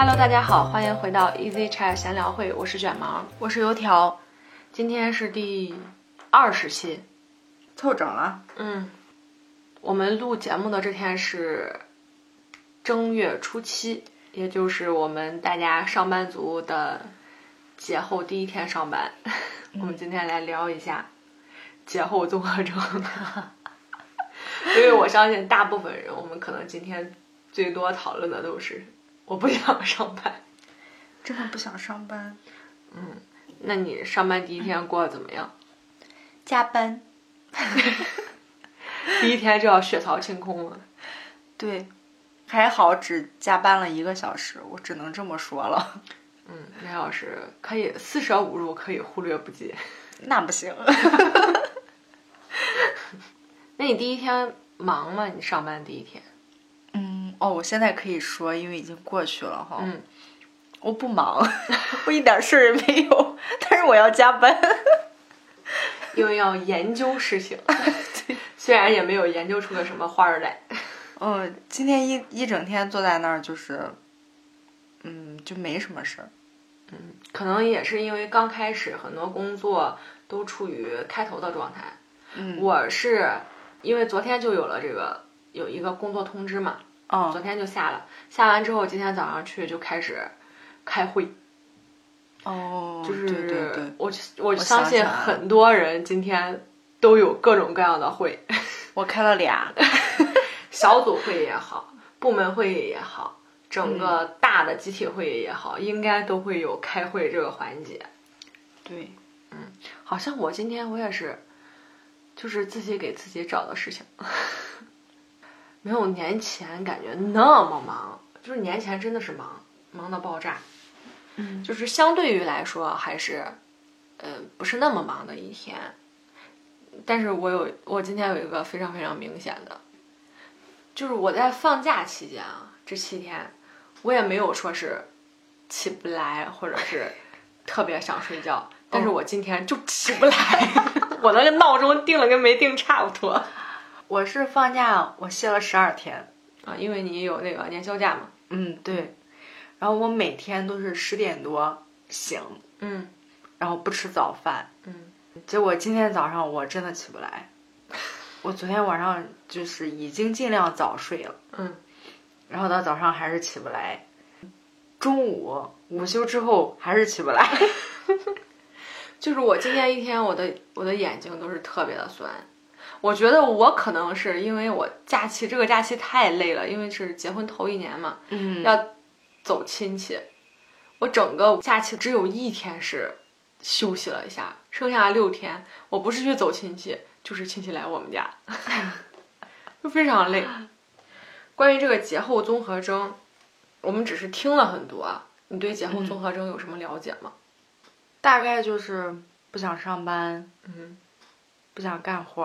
Hello，大家好，欢迎回到 Easy Chat 闲聊会，我是卷毛，我是油条，今天是第二十期，凑整了。嗯，我们录节目的这天是正月初七，也就是我们大家上班族的节后第一天上班。我们今天来聊一下节后综合征，因为我相信大部分人，我们可能今天最多讨论的都是我不想上班。真的不想上班，嗯，那你上班第一天过得怎么样？加班。第一天就要血槽清空了。对，还好只加班了一个小时，我只能这么说了。嗯，那小时可以四舍五入可以忽略不计。那不行。那你第一天忙吗？你上班第一天？嗯，哦，我现在可以说，因为已经过去了哈。嗯，我不忙，我一点事儿也没有，但是我要加班，因为要研究事情。虽然也没有研究出个什么花儿来。嗯，今天一一整天坐在那儿，就是，嗯，就没什么事儿。嗯，可能也是因为刚开始很多工作都处于开头的状态。嗯，我是因为昨天就有了这个有一个工作通知嘛，昨哦天就下了，下完之后今天早上去就开始开会，哦，就是对对对，我我相信很多人今天都有各种各样的会，我开了俩。小组会议也好，部门会议也好，整个大的集体会议也好，应该都会有开会这个环节。对，嗯好像我今天我也是，就是自己给自己找的事情，没有年前感觉那么忙，就是年前真的是忙，忙到爆炸。嗯，就是相对于来说还是，呃，不是那么忙的一天。但是我有，我今天有一个非常非常明显的，就是我在放假期间啊，这七天，我也没有说是起不来，或者是特别想睡觉，但是我今天就起不来，我那个闹钟定了跟没定差不多我是放假，我歇了十二天。啊，因为你有那个年休假嘛。嗯，对。然后我每天都是十点多醒，嗯然后不吃早饭。嗯，结果今天早上我真的起不来。我昨天晚上就是已经尽量早睡了，嗯，然后到早上还是起不来。中午午休之后还是起不来。就是我今天一天，我的我的眼睛都是特别的酸。我觉得我可能是因为我假期这个假期太累了，因为是结婚头一年嘛，嗯要走亲戚。我整个假期只有一天是休息了一下，剩下六天我不是去走亲戚，就是亲戚来我们家，就非常累。关于这个节后综合征，我们只是听了很多。你对节后综合征有什么了解吗？大概就是不想上班，嗯，不想干活，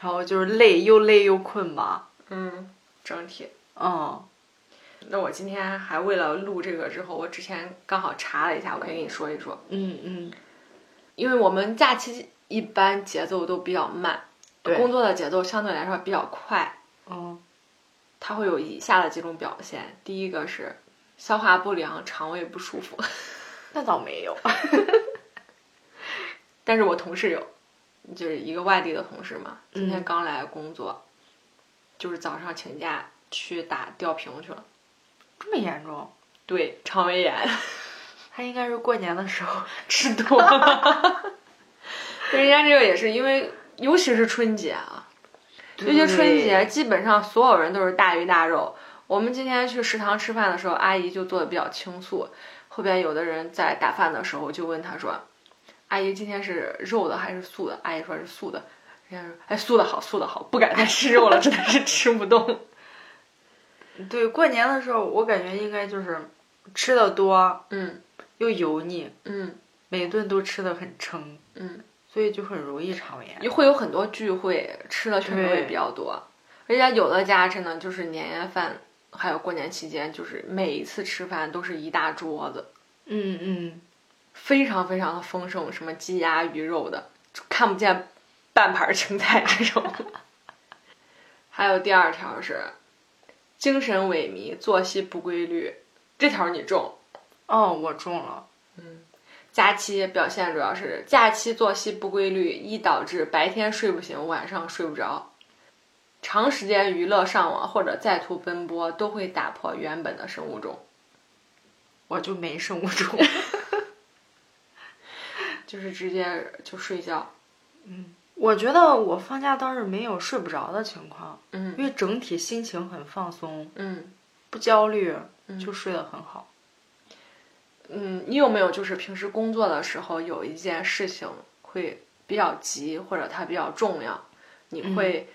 然后就是累，又累又困吧。嗯，整体。嗯那我今天还为了录这个之后，我之前刚好查了一下，我可以跟你说一说，嗯嗯，因为我们假期一般节奏都比较慢，工作的节奏相对来说比较快，嗯它会有以下的几种表现。第一个是消化不良、肠胃不舒服，那倒没有。但是我同事有，就是一个外地的同事嘛，今天嗯刚来工作，就是早上请假去打吊瓶去了，这么严重？对，肠胃炎。他应该是过年的时候 吃多了。人家这个也是因为，尤其是春节啊，尤其春节，基本上所有人都是大鱼大肉。我们今天去食堂吃饭的时候，阿姨就做的比较清素。后边有的人在打饭的时候就问他说：“阿姨今天是肉的还是素的？”阿姨说是素的。人家说：“哎，素的好，素的好，不敢再吃肉了，真的是吃不动。对过年的时候，我感觉应该就是吃的多”嗯又油腻，嗯每顿都吃的很撑，嗯，所以就很容易肠胃炎。会有很多聚会，吃的确实会比较多。而且有的家真的就是年夜饭，还有过年期间，就是每一次吃饭都是一大桌子，嗯嗯，非常非常的丰盛，什么鸡鸭鱼肉的，就看不见半盘青菜这种。还有第二条是，精神萎靡、作息不规律，这条你中。哦，我中了。嗯假期表现主要是假期作息不规律，易导致白天睡不醒，晚上睡不着。长时间娱乐、上网或者在途奔波，都会打破原本的生物钟。我就没生物钟。就是直接就睡觉。嗯我觉得我放假倒是没有睡不着的情况，嗯因为整体心情很放松，嗯不焦虑，就睡得很好。嗯，你有没有就是平时工作的时候有一件事情会比较急，或者它比较重要，你会，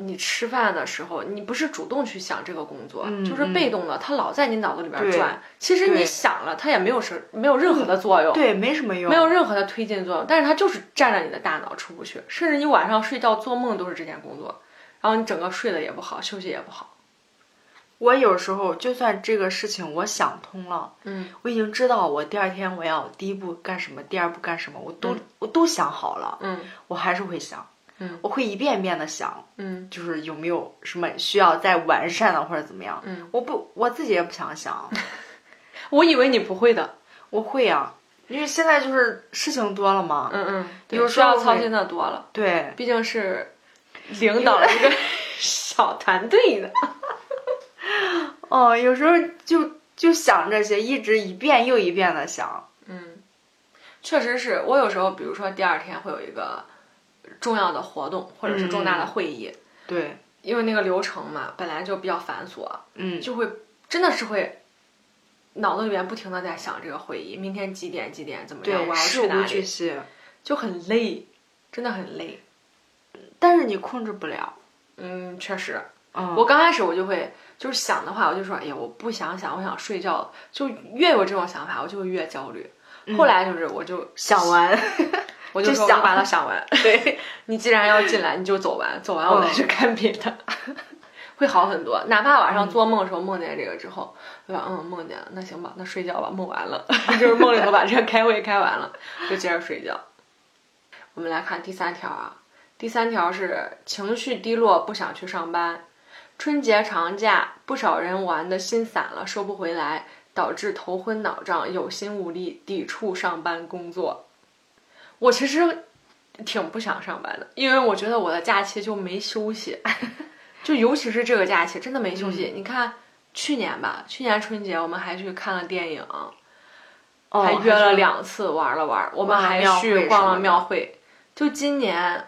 你吃饭的时候，你不是主动去想这个工作，嗯就是被动的，它老在你脑子里边转。其实你想了，它也没有什没有任何的作用。对，没什么用。没有任何的推进作用，但是它就是占着你的大脑出不去，甚至你晚上睡觉做梦都是这件工作，然后你整个睡得也不好，休息也不好。我有时候就算这个事情我想通了，嗯，我已经知道我第二天我要第一步干什么，第二步干什么，我都、嗯我都想好了，嗯我还是会想，嗯，我会一遍一遍的想，嗯。就是有没有什么需要再完善的或者怎么样，嗯，我不我自己也不想想，我以为你不会的。我会啊，因为现在就是事情多了嘛，嗯嗯，有需要操心的多了，对，毕竟是领导一个 小团队的。哦，有时候就就想这些，一直一遍又一遍的想，嗯，确实是我有时候，比如说第二天会有一个重要的活动，或者是重大的会议，对，因为那个流程嘛本来就比较繁琐，嗯，就会真的是会脑子里边不停的在想这个会议，明天几点几点怎么样，对，我要去哪里，细，就很累，真的很累。但是你控制不了，嗯，确实，嗯，我刚开始我就会就是想的话，我就说，哎呀，我不想想，我想睡觉。就越有这种想法，我就会越焦虑。后来就是我就想完，我就说，我把它想完。对你既然要进来，你就走完，走完我再去看别的，会好很多。哪怕晚上做梦的时候梦见这个之后，对吧？嗯，梦见了，那行吧，那睡觉吧，梦完了，就是梦里头把这个开会开完了，就接着睡觉。我们来看第三条啊，第三条是情绪低落，不想去上班。春节长假，不少人玩的心散了，收不回来，导致头昏脑胀，有心无力，抵触上班工作。我其实挺不想上班的，因为我觉得我的假期就没休息，就尤其是这个假期真的没休息。你看去年吧，去年春节我们还去看了电影，哦还约了两次玩了玩，我们还去逛了庙会。就今年，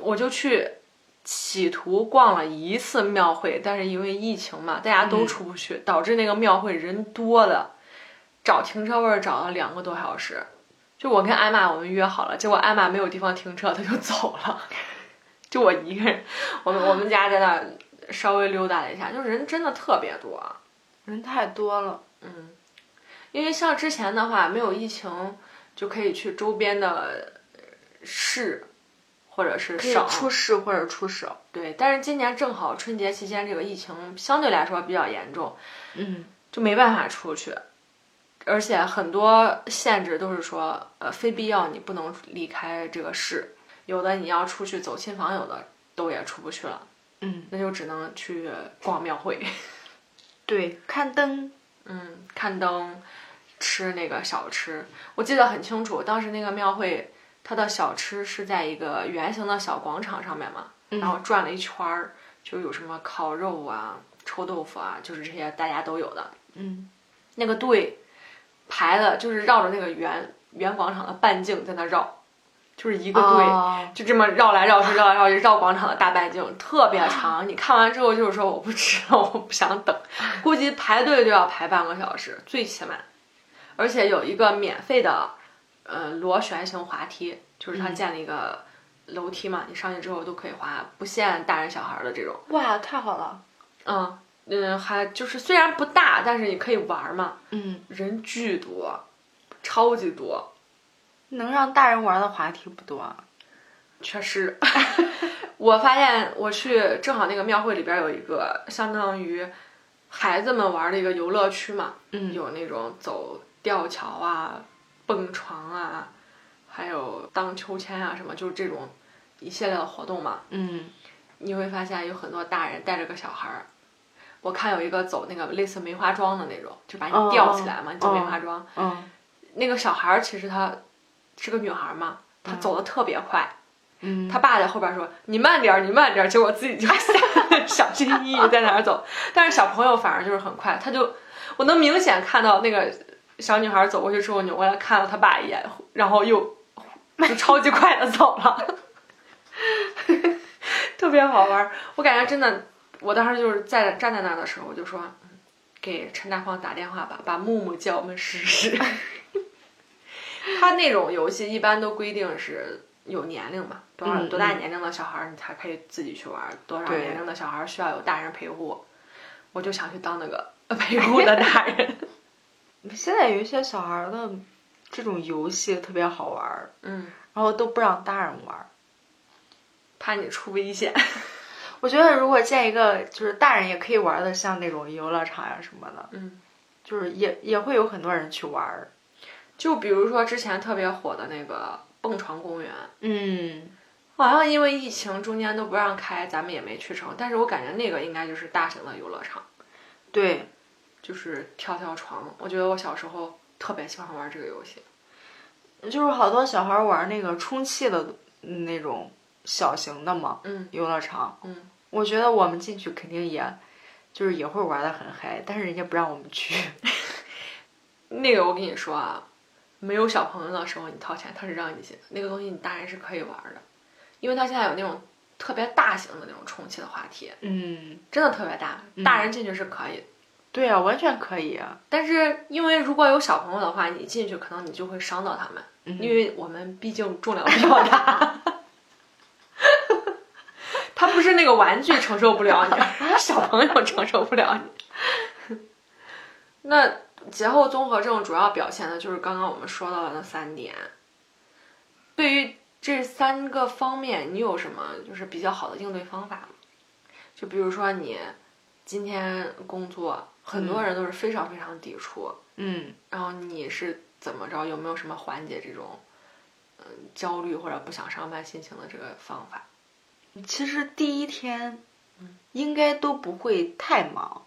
我就去企图逛了一次庙会，但是因为疫情嘛，大家都嗯出不去，导致那个庙会人多的，找停车位找了两个多小时。就我跟艾玛我们约好了，结果艾玛没有地方停车，她就走了，就我一个人。我们我们家在那稍微溜达了一下，就人真的特别多。人太多了，嗯，因为像之前的话，没有疫情就可以去周边的市或者是省，出市或者出省，对。但是今年正好春节期间这个疫情相对来说比较严重，嗯，就没办法出去，而且很多限制都是说，呃，非必要你不能离开这个市，有的你要出去走亲访友的都也出不去了，嗯，那就只能去逛庙会。对，看灯，嗯，看灯，吃那个小吃，我记得很清楚。当时那个庙会，它的小吃是在一个圆形的小广场上面嘛，然后转了一圈儿，就有什么烤肉啊、臭豆腐啊，就是这些大家都有的。嗯，那个队排的就是绕着那个圆圆广场的半径在那绕，就是一个队。哦就这么绕来绕去，绕来绕去，绕广场的大半径，特别长。你看完之后就是说我不吃了，我不想等，估计排队都要排半个小时，最起码。而且有一个免费的，呃，螺旋形滑梯，就是它建了一个楼梯嘛，你上去之后都可以滑，不限大人小孩的这种。哇，太好了，嗯嗯，还就是虽然不大，但是你可以玩嘛，嗯，人巨多，超级多。能让大人玩的滑梯不多啊，确实，我发现我去正好那个庙会里边有一个相当于孩子们玩的一个游乐区嘛，嗯。有那种走吊桥啊、蹦床啊，还有荡秋千啊什么，就是这种一系列的活动嘛。嗯，你会发现有很多大人带着个小孩儿，我看有一个走那个类似梅花桩的那种，就把哦你吊起来嘛，你走梅花桩。嗯那个小孩儿其实她是个女孩儿嘛，她走的特别快，嗯，她爸在后边说：“你慢点儿，你慢点儿。”结果自己就 小心翼翼在那儿走，但是小朋友反而就是很快，他就我能明显看到那个小女孩走过去之后扭过来看了他爸一眼，然后又就超级快的走了，特别好玩儿。我感觉真的，我当时就是在站在那儿的时候，我就说，嗯给陈大胖打电话吧，把木木叫我们试试。他那种游戏一般都规定是有年龄嘛，多少嗯多大年龄的小孩儿你才可以自己去玩儿，多少年龄的小孩儿需要有大人陪护。我就想去当那个 陪护的大人。现在有一些小孩儿的这种游戏特别好玩儿，嗯，然后都不让大人玩儿。怕你出危险。我觉得如果建一个就是大人也可以玩的，像那种游乐场呀什么的，嗯，就是也也会有很多人去玩儿。就比如说之前特别火的那个蹦床公园，嗯，好像因为疫情中间都不让开，咱们也没去成。但是我感觉那个应该就是大型的游乐场，对，就是跳跳床。我觉得我小时候特别喜欢玩这个游戏。就是好多小孩儿玩那个充气的嗯那种小型的嘛，嗯游乐场。嗯，我觉得我们进去肯定也，就是也会玩的很嗨，但是人家不让我们去。那个我跟你说啊，没有小朋友的时候你掏钱，他是让你进的。那个东西你大人是可以玩的，因为他现在有那种特别大型的那种充气的滑梯，嗯，真的特别大，大人进去是可以的。对啊，完全可以啊。但是因为如果有小朋友的话，你进去可能你就会伤到他们，嗯因为我们毕竟重量比较大。他不是那个玩具承受不了你，而 是小朋友承受不了你。那节后综合症主要表现的就是刚刚我们说到的那三点。对于这三个方面，你有什么就是比较好的应对方法吗？就比如说你今天工作，很多人都是非常非常抵触，嗯，然后你是怎么着？有没有什么缓解这种嗯焦虑或者不想上班心情的这个方法？其实第一天应该都不会太忙。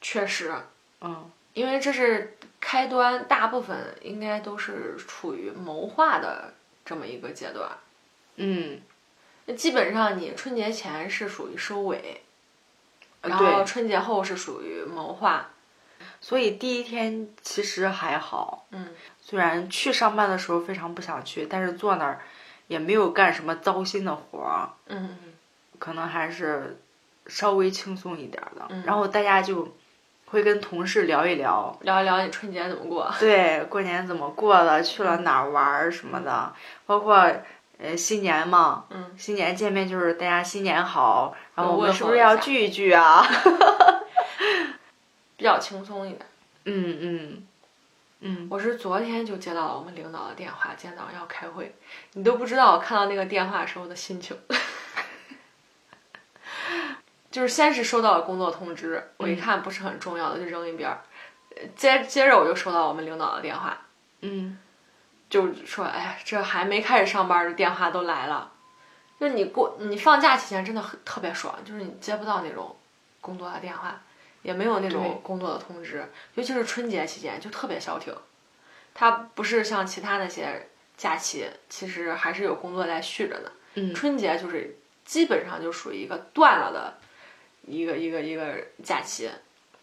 确实，嗯，因为这是开端，大部分应该都是处于谋划的这么一个阶段。嗯，那基本上你春节前是属于收尾，呃然后，春节后是属于谋划。所以第一天其实还好。嗯，虽然去上班的时候非常不想去，但是坐那儿也没有干什么糟心的活儿，嗯嗯可能还是稍微轻松一点儿的。嗯然后大家就会跟同事聊一聊，聊一聊你春节怎么过。对，过年怎么过的，去了哪儿玩儿什么的，包括呃新年嘛，嗯，新年见面就是大家新年好，然后我们是不是要聚一聚啊？比较轻松一点。嗯嗯嗯，我是昨天就接到了我们领导的电话，今天早上要开会，你都不知道我看到那个电话时候的心情。就是先是收到了工作通知，我一看不是很重要的就扔一边儿，呃接接着我就收到我们领导的电话，嗯。就说哎呀，这还没开始上班，这电话都来了。就你过你放假期间真的很特别爽，就是你接不到那种工作的电话，也没有那种工作的通知，尤其是春节期间就特别消停。它不是像其他那些假期，其实还是有工作在续着呢。嗯春节就是基本上就属于一个断了的一个一个一个假期，一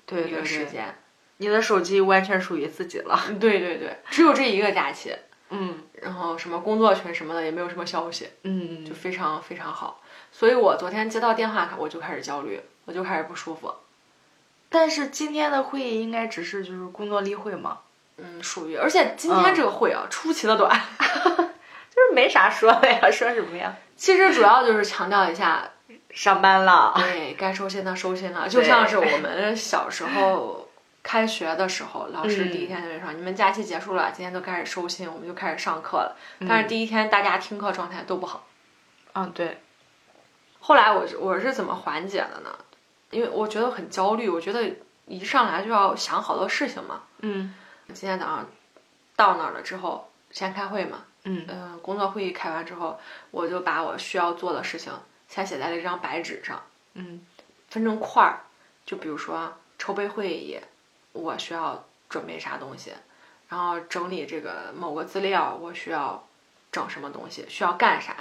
对对对，个时间。你的手机完全属于自己了。对对对，只有这一个假期，嗯然后什么工作群什么的也没有什么消息。嗯就非常非常好。所以我昨天接到电话，我就开始焦虑，我就开始不舒服。但是今天的会议应该只是就是工作例会嘛，嗯，属于，而且今天这个会啊，出奇的短。就是没啥说的呀，说什么呀？其实主要就是强调一下，上班了。对该收心的收心了，就像是我们小时候开学的时候，老师第一天就会说：“你们假期结束了，今天都开始收心，我们就开始上课了。”但是第一天大家听课状态都不好。嗯，对，后来我是我是怎么缓解的呢？因为我觉得很焦虑，我觉得一上来就要想好多事情嘛。嗯。今天早上到那儿了之后，先开会嘛，嗯。嗯、工作会议开完之后，我就把我需要做的事情先写在了一张白纸上，嗯。分成块儿，就比如说筹备会议，我需要准备啥东西，然后整理这个某个资料，我需要整什么东西，需要干啥，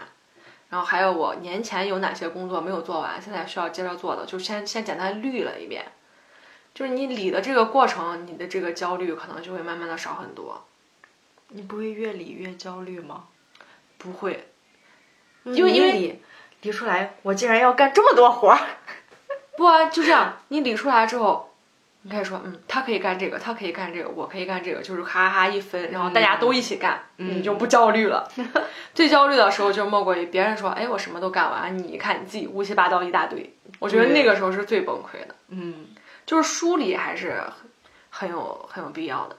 然后还有我年前有哪些工作没有做完，现在需要接着做的，就先先简单捋了一遍。就是你理的这个过程，你的这个焦虑可能就会慢慢的少很多。你不会越理越焦虑吗？不会，因为因为理理出来，我竟然要干这么多活儿。不啊，就这样，你理出来之后，你可以说，嗯，他可以干这个，他可以干这个，我可以干这个，就是哈哈一分，然后大家都一起干，你就不焦虑了。最焦虑的时候就莫过于别人说，哎，我什么都干完，你看你自己乌七八糟一大堆，我觉得那个时候是最崩溃的。嗯，就是梳理还是很有很有必要的，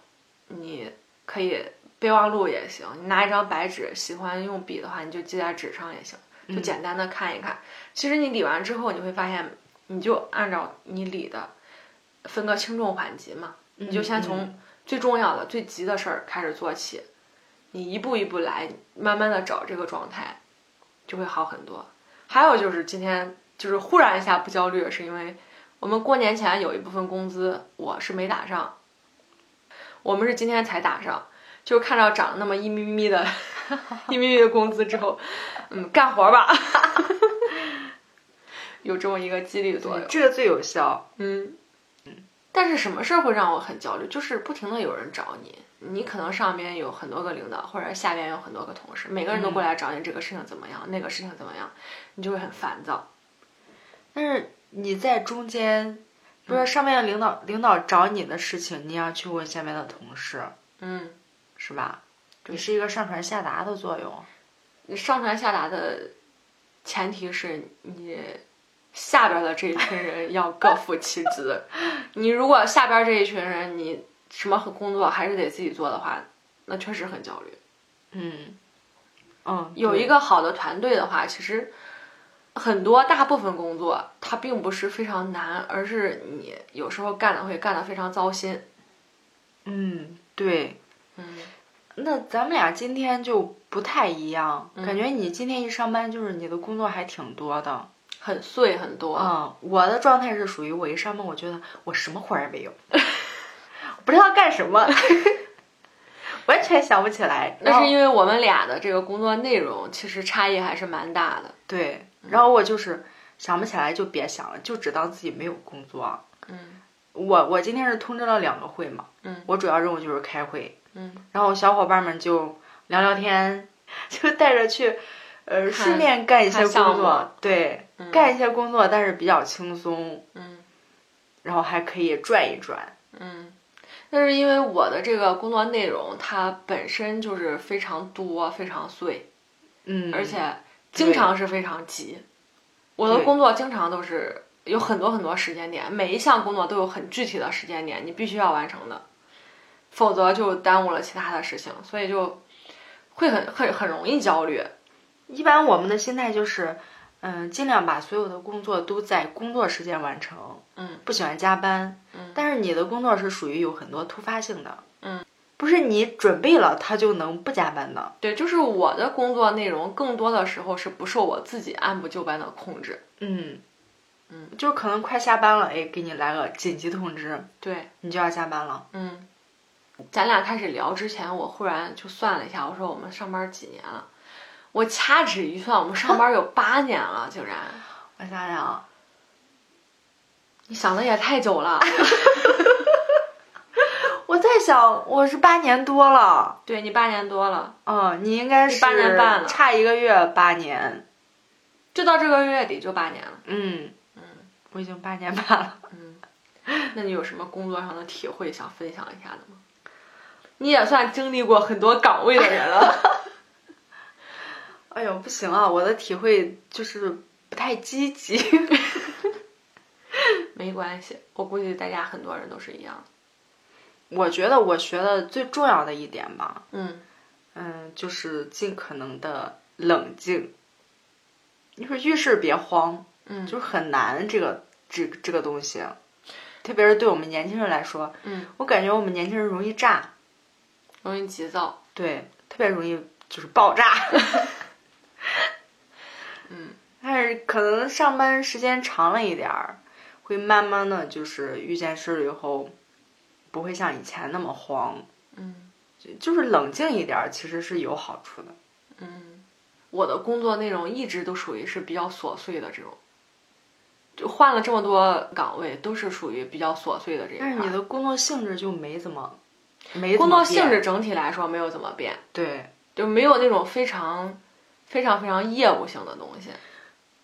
你可以备忘录也行，你拿一张白纸，喜欢用笔的话，你就记在纸上也行，就简单的看一看。其实你理完之后，你会发现。你就按照你理的，分个轻重缓急嘛。你就先从最重要的、最急的事儿开始做起，你一步一步来，慢慢的找这个状态，就会好很多。还有就是今天就是忽然一下不焦虑，是因为我们过年前有一部分工资我是没打上，我们是今天才打上，就看到涨了那么一咪咪的，一咪咪的工资之后，嗯，干活吧。有这么一个激励作用，这个最有效。嗯嗯，但是什么事儿会让我很焦虑？就是不停的有人找你，你可能上边有很多个领导，或者下边有很多个同事，每个人都过来找你，这个事情怎么样？那个事情怎么样？你就会很烦躁。但是你在中间，不是上面的领导领导找你的事情，你要去问下面的同事，嗯，是吧？你是一个上传下达的作用。你上传下达的前提是你。下边的这一群人要各负其责。你如果下边这一群人你什么工作还是得自己做的话，那确实很焦虑。嗯，嗯，有一个好的团队的话，其实很多大部分工作它并不是非常难，而是你有时候干的会干的非常糟心。嗯，对。嗯，那咱们俩今天就不太一样，感觉你今天一上班就是你的工作还挺多的。很碎很多，嗯，我的状态是属于我一上班，我觉得我什么活儿也没有，不知道干什么，完全想不起来。那是因为我们俩的这个工作内容其实差异还是蛮大的。对，然后我就是想不起来就别想了，就只当自己没有工作。嗯，我我今天是通知了两个会嘛，嗯，我主要任务就是开会，嗯，然后小伙伴们就聊聊天，就带着去。呃，顺便干一些工作，对，干一些工作，但是比较轻松，嗯，然后还可以转一转，嗯，那是因为我的这个工作内容它本身就是非常多、非常碎，嗯，而且经常是非常急，我的工作经常都是有很多很多时间点，每一项工作都有很具体的时间点，你必须要完成的，否则就耽误了其他的事情，所以就会很很很容易焦虑。一般我们的心态就是，嗯，尽量把所有的工作都在工作时间完成，嗯，不喜欢加班，嗯，但是你的工作是属于有很多突发性的，嗯，不是你准备了他就能不加班的，对，就是我的工作内容更多的时候是不受我自己按部就班的控制，嗯，嗯，就可能快下班了，哎，给你来个紧急通知，对。你就要加班了，嗯，咱俩开始聊之前，我忽然就算了一下，我说我们上班几年了。我掐指一算，我们上班有 八年了，竟然！我想想，你想的也太久了。我在想，我是八年多了。对你八年多了。嗯，你应该是八年半了，差一个月八年，就到这个月底就八年了。嗯嗯，我已经八年半了。嗯，那你有什么工作上的体会想分享一下的吗？你也算经历过很多岗位的人了。哎呦，不行啊！我的体会就是不太积极。没关系，我估计大家很多人都是一样。我觉得我学的最重要的一点吧，嗯嗯，就是尽可能的冷静。你说遇事别慌，嗯，就是很难这个这这个东西，特别是对我们年轻人来说，嗯，我感觉我们年轻人容易炸，容易急躁，对，特别容易就是爆炸。嗯，但是可能上班时间长了一点儿，会慢慢的就是遇见事了以后，不会像以前那么慌。嗯，就是冷静一点，其实是有好处的。嗯，我的工作内容一直都属于是比较琐碎的这种，就换了这么多岗位，都是属于比较琐碎的这一块。但是你的工作性质就没怎么，没工作性质整体来说没有怎么变。对，就没有那种非常非常非常业务性的东西，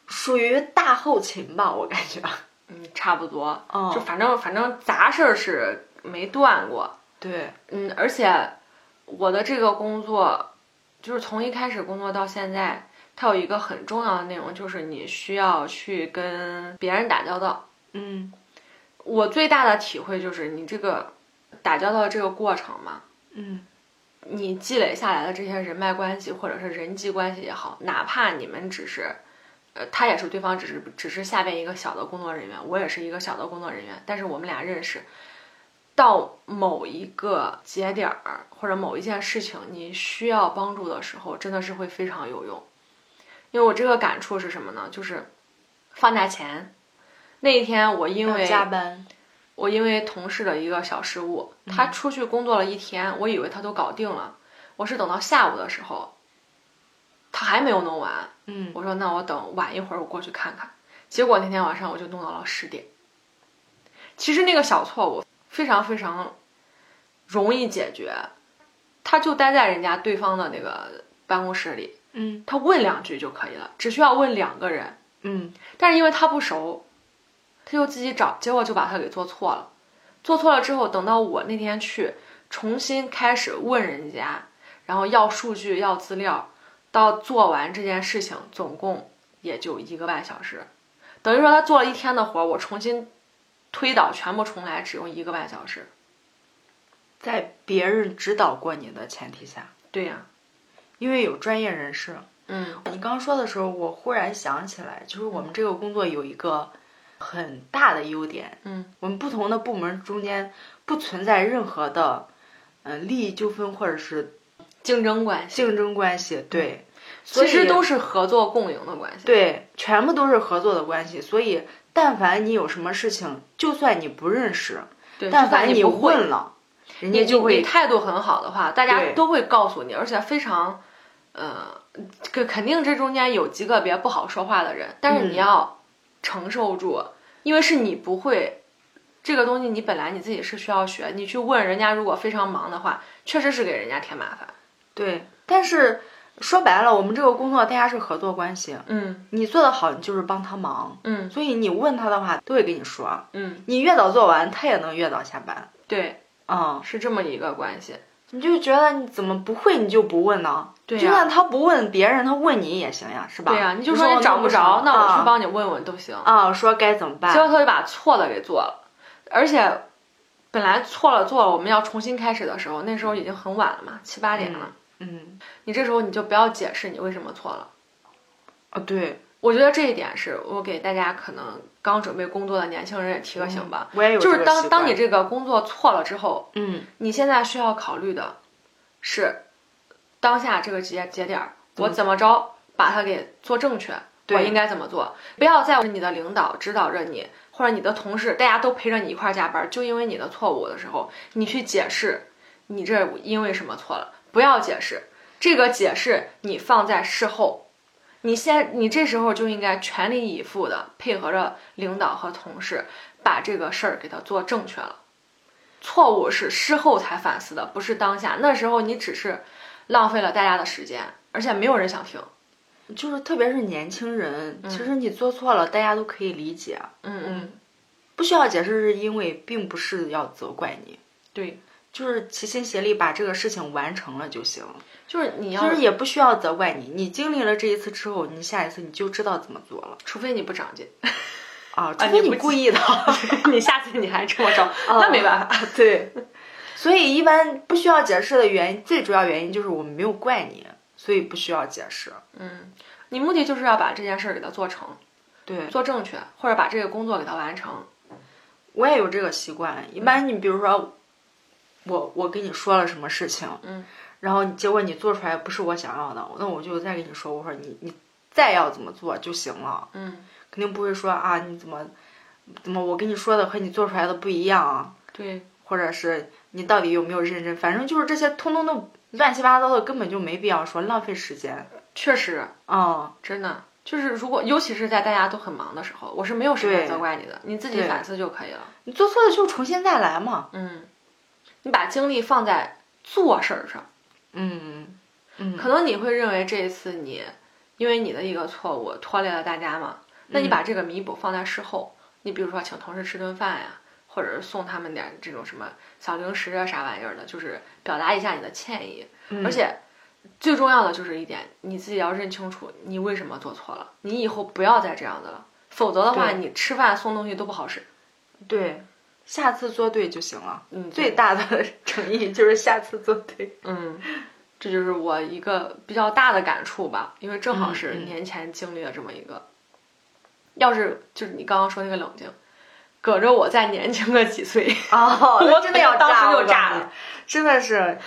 属于大后勤吧，我感觉。嗯，差不多。嗯，就反正反正杂事儿是没断过。对，嗯，而且我的这个工作，就是从一开始工作到现在，它有一个很重要的内容，就是你需要去跟别人打交道。嗯，我最大的体会就是你这个打交道这个过程嘛，嗯，你积累下来的这些人脉关系或者是人际关系也好，哪怕你们只是，呃，他也是对方只是只是下边一个小的工作人员，我也是一个小的工作人员，但是我们俩认识。到某一个节点儿或者某一件事情你需要帮助的时候，真的是会非常有用。因为我这个感触是什么呢？就是放假前那一天，我因为加班，我因为同事的一个小失误，他出去工作了一天，我以为他都搞定了，我是等到下午的时候，他还没有弄完。嗯，我说那我等晚一会儿我过去看看。结果那天晚上我就弄到了十点。其实那个小错误。非常非常容易解决，他就待在人家对方的那个办公室里，嗯，他问两句就可以了，只需要问两个人，嗯，但是因为他不熟，他就自己找，结果就把他给做错了，做错了之后，等到我那天去重新开始问人家，然后要数据要资料，到做完这件事情，总共也就一个半小时，等于说他做了一天的活，我重新。推导全部重来只用一个半小时，在别人指导过你的前提下，对呀，因为有专业人士。嗯，你刚说的时候，我忽然想起来，就是我们这个工作有一个很大的优点，嗯，我们不同的部门中间不存在任何的，嗯，利益纠纷或者是竞争关系，竞争关系，对，其实都是合作共赢的关系，对，全部都是合作的关系，所以。但凡你有什么事情，就算你不认识，但凡你问了，人家就会。你态度很好的话，大家都会告诉你，而且非常，呃，肯肯定这中间有极个别不好说话的人，但是你要承受住，因为是你不会这个东西，你本来你自己是需要学，你去问人家，如果非常忙的话，确实是给人家添麻烦。对，但是。说白了，我们这个工作大家是合作关系。嗯，你做的好，你就是帮他忙。嗯，所以你问他的话，都会跟你说。嗯，你越早做完，他也能越早下班。对，嗯，是这么一个关系。你就觉得你怎么不会，你就不问呢？对就算他不问别人，他问你也行呀，是吧？对呀，你就说你找不着，那我去帮你问问都行。啊，说该怎么办？结果他就把错的给做了，而且本来错了做了，我们要重新开始的时候，那时候已经很晚了嘛，七八点了。嗯，你这时候你就不要解释你为什么错了，啊，对，我觉得这一点是我给大家可能刚准备工作的年轻人也提个醒吧。我也有就是当当你这个工作错了之后，嗯，你现在需要考虑的是当下这个节节点儿，我怎么着把它给做正确，我应该怎么做？不要在你的领导指导着你，或者你的同事，大家都陪着你一块加班，就因为你的错误的时候，你去解释你这因为什么错了。不要解释，这个解释你放在事后，你先，你这时候就应该全力以赴的配合着领导和同事，把这个事儿给他做正确了。错误是事后才反思的，不是当下。那时候你只是浪费了大家的时间，而且没有人想听。就是特别是年轻人，其实你做错了，大家都可以理解。嗯嗯，不需要解释，是因为并不是要责怪你。对。就是齐心协力把这个事情完成了就行。就是你要，其实也不需要责怪你。你经历了这一次之后，你下一次你就知道怎么做了。除非你不长进，啊，除非你故意的，你下次你还这么着，那没办法。对，所以一般不需要解释的原因，最主要原因就是我们没有怪你，所以不需要解释。嗯，你目的就是要把这件事儿给它做成，对，做正确，或者把这个工作给它完成。我也有这个习惯。一般你比如说。我我跟你说了什么事情，嗯，然后结果你做出来不是我想要的，那我就再跟你说，我说你你再要怎么做就行了，嗯，肯定不会说啊你怎么，怎么我跟你说的和你做出来的不一样啊？对，或者是你到底有没有认真？反正就是这些，通通都乱七八糟的，根本就没必要说，浪费时间。确实，嗯，真的就是如果尤其是在大家都很忙的时候，我是没有时间责怪你的，你自己反思就可以了。你做错了就重新再来嘛。嗯，你把精力放在做事儿上，嗯嗯，可能你会认为这一次你因为你的一个错误拖累了大家嘛，那你把这个弥补放在事后，你比如说请同事吃顿饭呀，或者是送他们点这种什么小零食啊啥玩意儿的，就是表达一下你的歉意，嗯而且。最重要的就是一点，你自己要认清楚你为什么做错了，你以后不要再这样子了，否则的话，你吃饭送东西都不好使。对，下次做对就行了。嗯，最大的诚意就是下次做对。嗯，这就是我一个比较大的感触吧，因为正好是年前经历了这么一个。要是就是你刚刚说那个冷静，搁着我再年轻个几岁，哦 我真的要当时就炸了，真的是，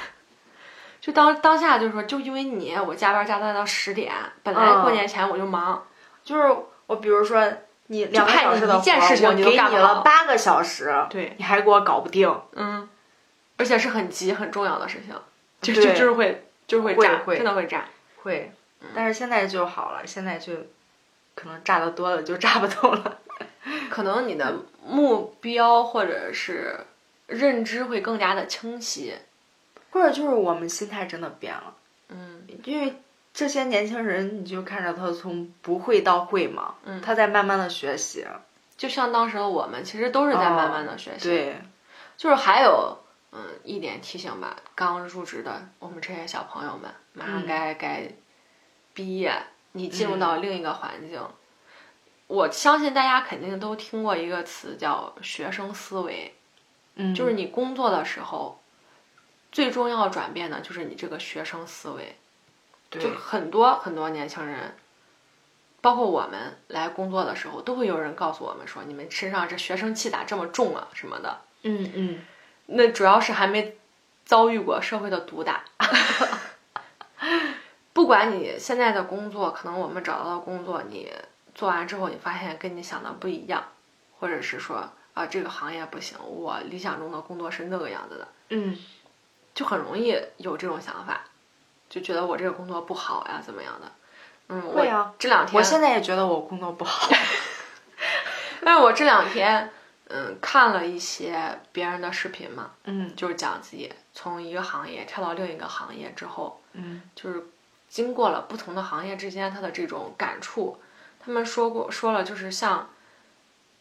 就当当下就说，就因为你，我加班加班到十点，本来过年前我就忙，就是我比如说你两个派你小时的一件活事情我给你了八个小时，对，你还给我搞不定，嗯，而且是很急很重要的事情，就就就是会就是会炸，会会真的会炸。会，但是现在就好了，现在就可能炸的多了就炸不动了。可能你的目标或者是认知会更加的清晰。或者就是我们心态真的变了，嗯因为这些年轻人，你就看着他从不会到会嘛，嗯，他在慢慢的学习，就像当时的我们，其实都是在慢慢的学习。，对，就是还有嗯一点提醒吧，刚入职的我们这些小朋友们，马上嗯该、该毕业，你进入到另一个环境。我相信大家肯定都听过一个词叫学生思维，嗯，就是你工作的时候，最重要转变的就是你这个学生思维。对就很多很多年轻人，包括我们来工作的时候，都会有人告诉我们说：“你们身上这学生气咋这么重啊？”什么的。嗯嗯，那主要是还没遭遇过社会的毒打。不管你现在的工作，可能我们找到的工作，你做完之后，你发现跟你想的不一样，或者是说啊这个行业不行，我理想中的工作是那个样子的，嗯，就很容易有这种想法，就觉得我这个工作不好呀，怎么样的？嗯，会啊我这两天我现在也觉得我工作不好，但是我这两天嗯看了一些别人的视频嘛，嗯。就是讲自己从一个行业跳到另一个行业之后，嗯。就是经过了不同的行业之间他的这种感触，他们说过说了，就是像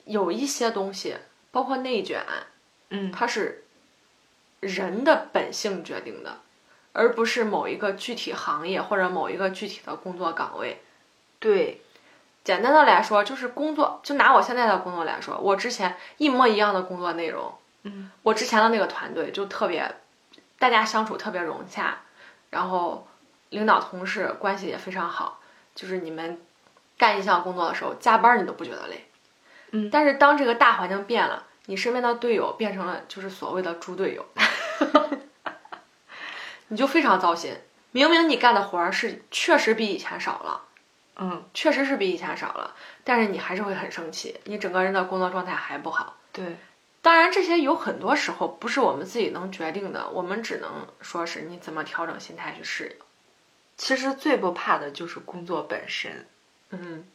有一些东西，包括内卷，嗯，它是人的本性决定的，而不是某一个具体行业或者某一个具体的工作岗位。对，简单的来说，就是工作，就拿我现在的工作来说，我之前一模一样的工作内容，嗯，我之前的那个团队就特别，大家相处特别融洽，然后领导同事关系也非常好，就是你们干一项工作的时候，加班你都不觉得累，嗯但是当这个大环境变了，你身边的队友变成了就是所谓的猪队友，你就非常糟心。明明你干的活儿是确实比以前少了。嗯确实是比以前少了，但是你还是会很生气，你整个人的工作状态还不好。对，当然，这些有很多时候不是我们自己能决定的，我们只能说是你怎么调整心态去适应。其实最不怕的就是工作本身，嗯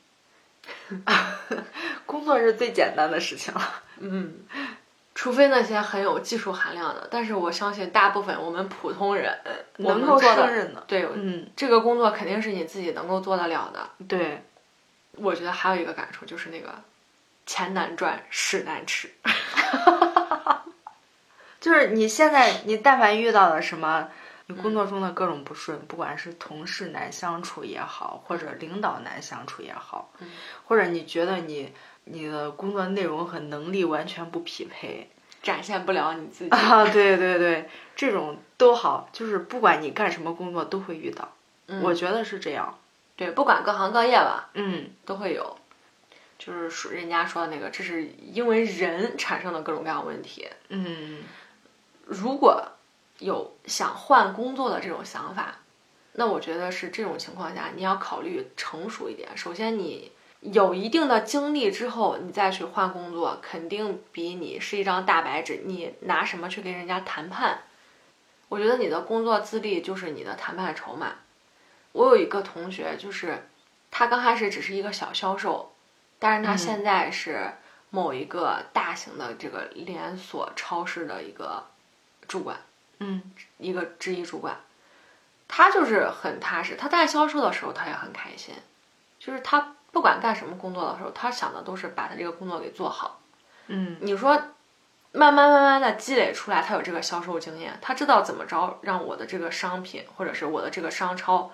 工作是最简单的事情了。嗯，除非那些很有技术含量的，但是我相信大部分我们普通人我能够胜任的，对嗯，这个工作肯定是你自己能够做得了的。对，我觉得还有一个感触就是那个钱难赚，屎难吃。就是你现在你但凡遇到了什么，你工作中的各种不顺，不管是同事难相处也好，或者领导难相处也好，嗯或者你觉得你你的工作内容和能力完全不匹配展现不了你自己。啊，对对对，这种都好，就是不管你干什么工作都会遇到，嗯我觉得是这样。对，不管各行各业吧，嗯，都会有，就是说人家说的那个，这是因为人产生的各种各样问题。嗯，如果有想换工作的这种想法，那我觉得是这种情况下，你要考虑成熟一点。首先，你有一定的经历之后，你再去换工作，肯定比你是一张大白纸，你拿什么去跟人家谈判？我觉得你的工作资历就是你的谈判筹码。我有一个同学，就是他刚开始只是一个小销售，但是他现在是某一个大型的这个连锁超市的一个主管，嗯，一个直一主管。他就是很踏实，他在销售的时候他也很开心，就是他不管干什么工作的时候，他想的都是把他这个工作给做好。嗯，你说慢慢慢慢的积累出来，他有这个销售经验，他知道怎么着让我的这个商品或者是我的这个商超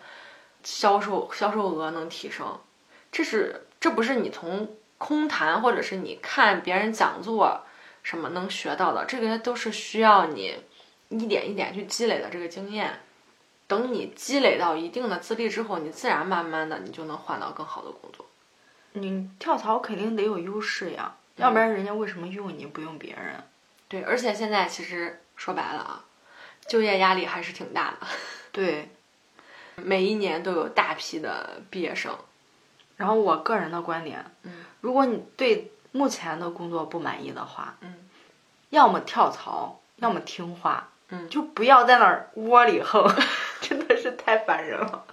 销售销售额能提升，这是这不是你从空谈或者是你看别人讲座什么能学到的，这个都是需要你一点一点去积累的这个经验。等你积累到一定的资历之后，你自然慢慢的你就能换到更好的工作。你跳槽肯定得有优势呀，要不然人家为什么用你不用别人？对，而且现在其实说白了啊，就业压力还是挺大的。对，每一年都有大批的毕业生。然后我个人的观点，嗯，如果你对目前的工作不满意的话，嗯，要么跳槽，要么听话，嗯，就不要在那儿窝里横，真的是太烦人了。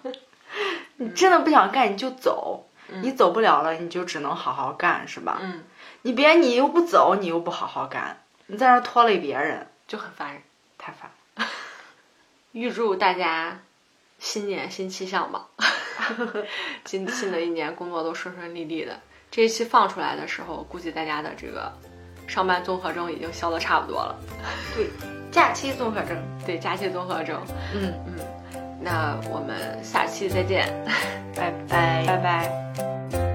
你真的不想干你就走，你走不了了你就只能好好干，是吧？嗯，你别你又不走，你又不好好干，你在那儿拖累别人，就很烦人。太烦。预祝大家新年新气象吧！新新的一年工作都顺顺利利的。这一期放出来的时候，估计大家的这个上班综合症已经消的差不多了。对，假期综合症。对，假期综合症。嗯嗯，那我们下期再见，拜拜，拜拜。